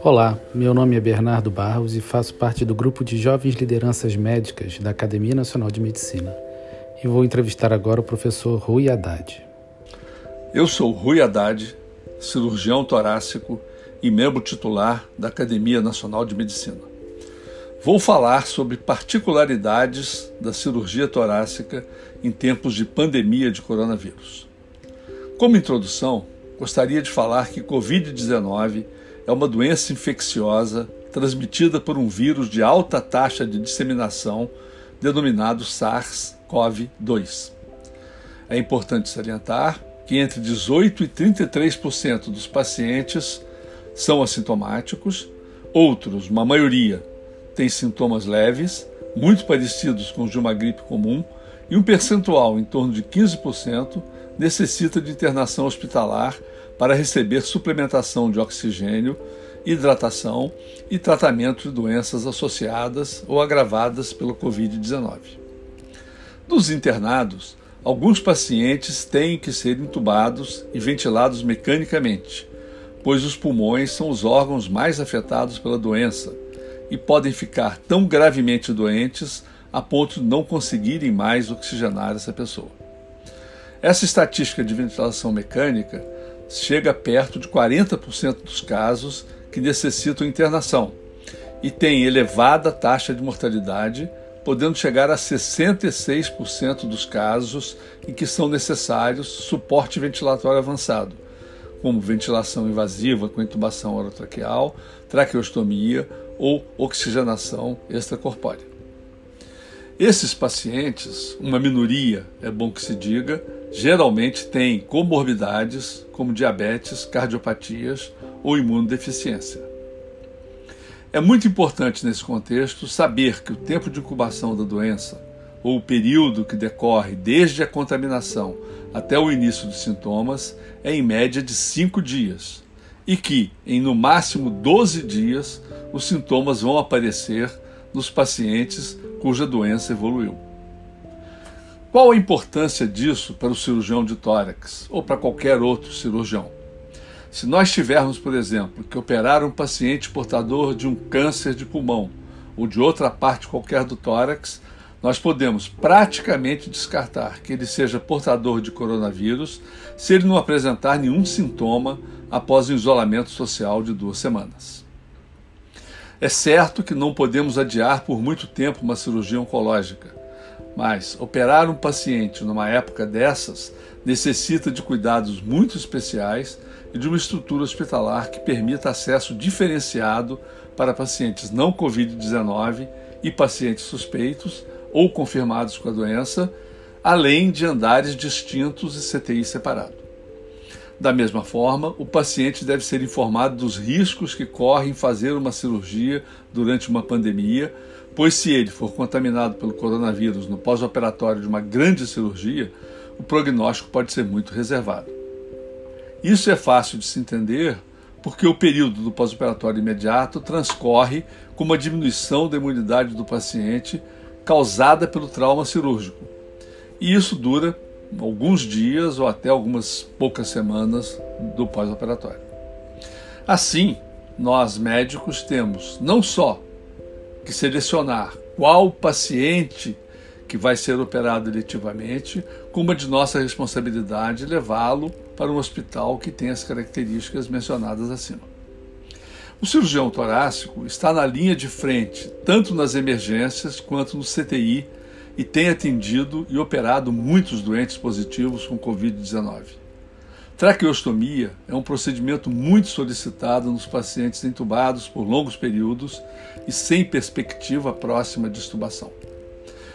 Olá, meu nome é Bernardo Barros e faço parte do grupo de jovens lideranças médicas da Academia Nacional de Medicina. E vou entrevistar agora o professor Rui Haddad. Eu sou Rui Haddad, cirurgião torácico e membro titular da Academia Nacional de Medicina. Vou falar sobre particularidades da cirurgia torácica em tempos de pandemia de coronavírus. Como introdução, gostaria de falar que Covid-19 é uma doença infecciosa transmitida por um vírus de alta taxa de disseminação, denominado SARS-CoV-2. É importante salientar que entre 18 e 33% dos pacientes são assintomáticos, outros, uma maioria, têm sintomas leves, muito parecidos com os de uma gripe comum, e um percentual em torno de 15% necessita de internação hospitalar para receber suplementação de oxigênio, hidratação e tratamento de doenças associadas ou agravadas pelo Covid-19. Dos internados, alguns pacientes têm que ser intubados e ventilados mecanicamente, pois os pulmões são os órgãos mais afetados pela doença e podem ficar tão gravemente doentes a ponto de não conseguirem mais oxigenar essa pessoa. Essa estatística de ventilação mecânica chega perto de 40% dos casos que necessitam internação e tem elevada taxa de mortalidade, podendo chegar a 66% dos casos em que são necessários suporte ventilatório avançado, como ventilação invasiva com intubação orotraqueal, traqueostomia ou oxigenação extracorpórea. Esses pacientes, uma minoria, é bom que se diga, geralmente têm comorbidades como diabetes, cardiopatias ou imunodeficiência. É muito importante nesse contexto saber que o tempo de incubação da doença, ou o período que decorre desde a contaminação até o início dos sintomas, é em média de 5 dias, e que, em no máximo 12 dias, os sintomas vão aparecer nos pacientes cuja doença evoluiu. Qual a importância disso para o cirurgião de tórax ou para qualquer outro cirurgião? Se nós tivermos, por exemplo, que operar um paciente portador de um câncer de pulmão ou de outra parte qualquer do tórax, nós podemos praticamente descartar que ele seja portador de coronavírus se ele não apresentar nenhum sintoma após o isolamento social de duas semanas. É certo que não podemos adiar por muito tempo uma cirurgia oncológica mas operar um paciente numa época dessas necessita de cuidados muito especiais e de uma estrutura hospitalar que permita acesso diferenciado para pacientes não Covid-19 e pacientes suspeitos ou confirmados com a doença, além de andares distintos e CTI separado. Da mesma forma, o paciente deve ser informado dos riscos que corre em fazer uma cirurgia durante uma pandemia, pois se ele for contaminado pelo coronavírus no pós-operatório de uma grande cirurgia, o prognóstico pode ser muito reservado. Isso é fácil de se entender porque o período do pós-operatório imediato transcorre com uma diminuição da imunidade do paciente causada pelo trauma cirúrgico. E isso dura alguns dias ou até algumas poucas semanas do pós-operatório. Assim, nós médicos temos não só que selecionar qual paciente que vai ser operado eletivamente, como é de nossa responsabilidade levá-lo para um hospital que tem as características mencionadas acima. O cirurgião torácico está na linha de frente, tanto nas emergências quanto no CTI, e tem atendido e operado muitos doentes positivos com Covid-19. Traqueostomia é um procedimento muito solicitado nos pacientes entubados por longos períodos e sem perspectiva próxima de extubação.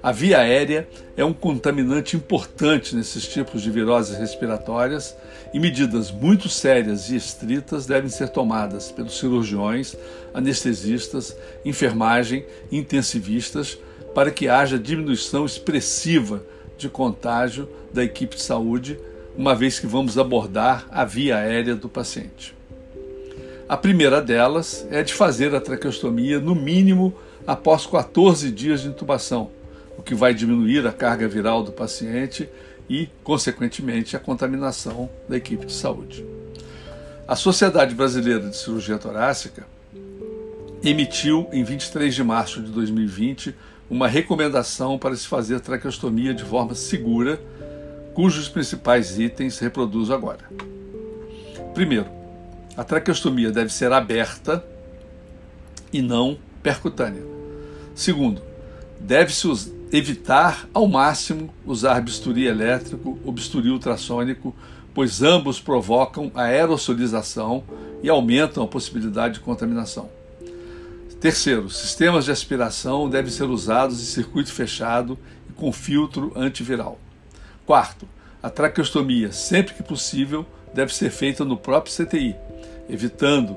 A via aérea é um contaminante importante nesses tipos de viroses respiratórias e medidas muito sérias e estritas devem ser tomadas pelos cirurgiões, anestesistas, enfermagem e intensivistas para que haja diminuição expressiva de contágio da equipe de saúde uma vez que vamos abordar a via aérea do paciente. A primeira delas é de fazer a traqueostomia no mínimo após 14 dias de intubação, o que vai diminuir a carga viral do paciente e, consequentemente, a contaminação da equipe de saúde. A Sociedade Brasileira de Cirurgia Torácica emitiu, em 23 de março de 2020, uma recomendação para se fazer traqueostomia de forma segura, cujos principais itens reproduzo agora. Primeiro, a traqueostomia deve ser aberta e não percutânea. Segundo, deve-se evitar ao máximo usar bisturi elétrico ou bisturi ultrassônico, pois ambos provocam a e aumentam a possibilidade de contaminação. Terceiro, sistemas de aspiração devem ser usados em circuito fechado e com filtro antiviral. Quarto, a traqueostomia, sempre que possível, deve ser feita no próprio CTI, evitando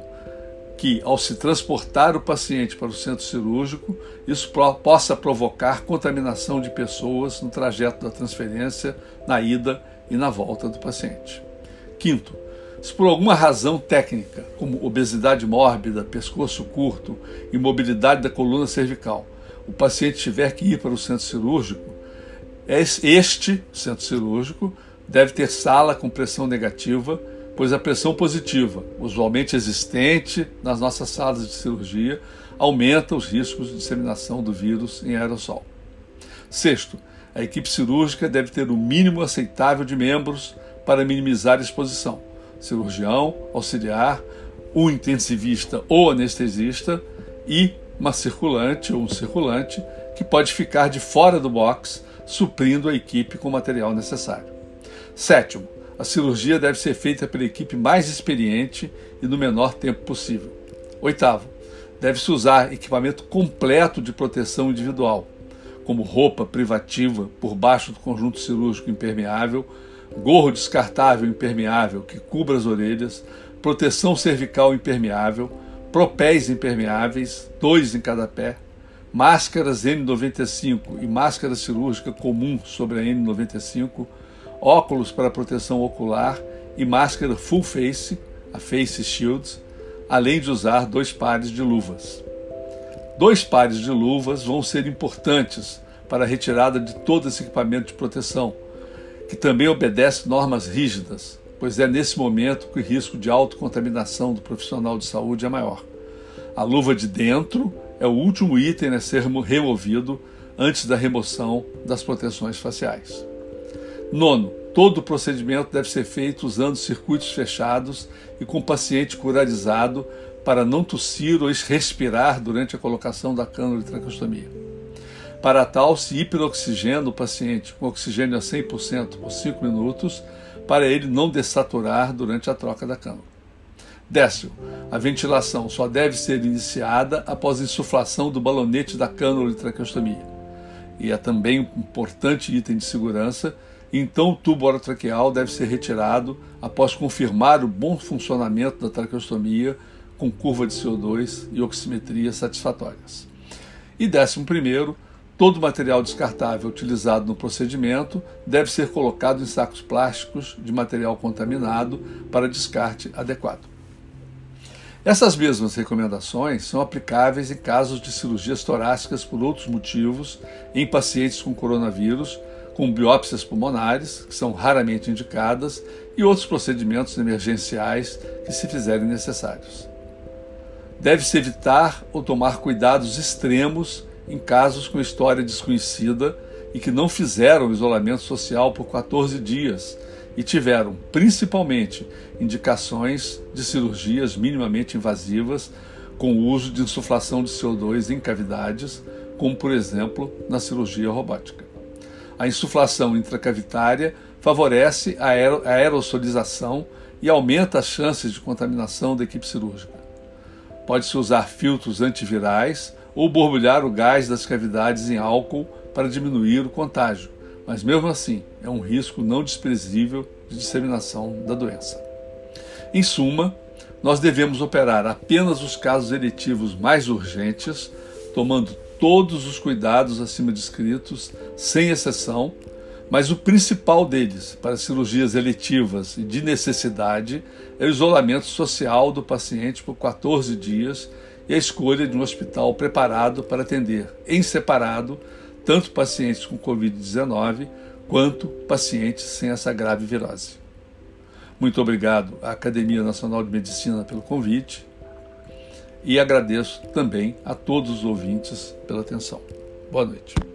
que, ao se transportar o paciente para o centro cirúrgico, isso possa provocar contaminação de pessoas no trajeto da transferência, na ida e na volta do paciente. Quinto, se por alguma razão técnica, como obesidade mórbida, pescoço curto, imobilidade da coluna cervical, o paciente tiver que ir para o centro cirúrgico, este centro cirúrgico deve ter sala com pressão negativa, pois a pressão positiva, usualmente existente nas nossas salas de cirurgia, aumenta os riscos de disseminação do vírus em aerossol. Sexto, a equipe cirúrgica deve ter o mínimo aceitável de membros para minimizar a exposição cirurgião, auxiliar, um intensivista ou anestesista e uma circulante ou um circulante que pode ficar de fora do box, suprindo a equipe com o material necessário. Sétimo, a cirurgia deve ser feita pela equipe mais experiente e no menor tempo possível. Oitavo, deve-se usar equipamento completo de proteção individual, como roupa privativa por baixo do conjunto cirúrgico impermeável, gorro descartável impermeável que cubra as orelhas, proteção cervical impermeável, propés impermeáveis, dois em cada pé, máscaras N95 e máscara cirúrgica comum sobre a N95, óculos para proteção ocular e máscara full face, a face shields, além de usar dois pares de luvas. Dois pares de luvas vão ser importantes para a retirada de todo esse equipamento de proteção, que também obedece normas rígidas, pois é nesse momento que o risco de autocontaminação do profissional de saúde é maior. A luva de dentro é o último item a ser removido antes da remoção das proteções faciais. Nono, todo o procedimento deve ser feito usando circuitos fechados e com o paciente curarizado para não tossir ou respirar durante a colocação da cânula de traqueostomia. Para tal, se hiperoxigena o paciente com oxigênio a 100% por 5 minutos, para ele não dessaturar durante a troca da cânula. Décimo, a ventilação só deve ser iniciada após a insuflação do balonete da cânula de traqueostomia. E é também um importante item de segurança, então o tubo orotraqueal deve ser retirado após confirmar o bom funcionamento da traqueostomia com curva de CO2 e oximetria satisfatórias. E décimo primeiro, Todo material descartável utilizado no procedimento deve ser colocado em sacos plásticos de material contaminado para descarte adequado. Essas mesmas recomendações são aplicáveis em casos de cirurgias torácicas por outros motivos em pacientes com coronavírus, com biópsias pulmonares, que são raramente indicadas, e outros procedimentos emergenciais que se fizerem necessários. Deve-se evitar ou tomar cuidados extremos em casos com história desconhecida e que não fizeram isolamento social por 14 dias e tiveram, principalmente, indicações de cirurgias minimamente invasivas com o uso de insuflação de CO2 em cavidades, como por exemplo na cirurgia robótica. A insuflação intracavitária favorece a aerosolização e aumenta as chances de contaminação da equipe cirúrgica. Pode-se usar filtros antivirais ou borbulhar o gás das cavidades em álcool para diminuir o contágio, mas mesmo assim é um risco não desprezível de disseminação da doença. Em suma, nós devemos operar apenas os casos eletivos mais urgentes, tomando todos os cuidados acima descritos, sem exceção, mas o principal deles, para cirurgias eletivas e de necessidade, é o isolamento social do paciente por 14 dias e a escolha de um hospital preparado para atender em separado tanto pacientes com Covid-19 quanto pacientes sem essa grave virose. Muito obrigado à Academia Nacional de Medicina pelo convite e agradeço também a todos os ouvintes pela atenção. Boa noite.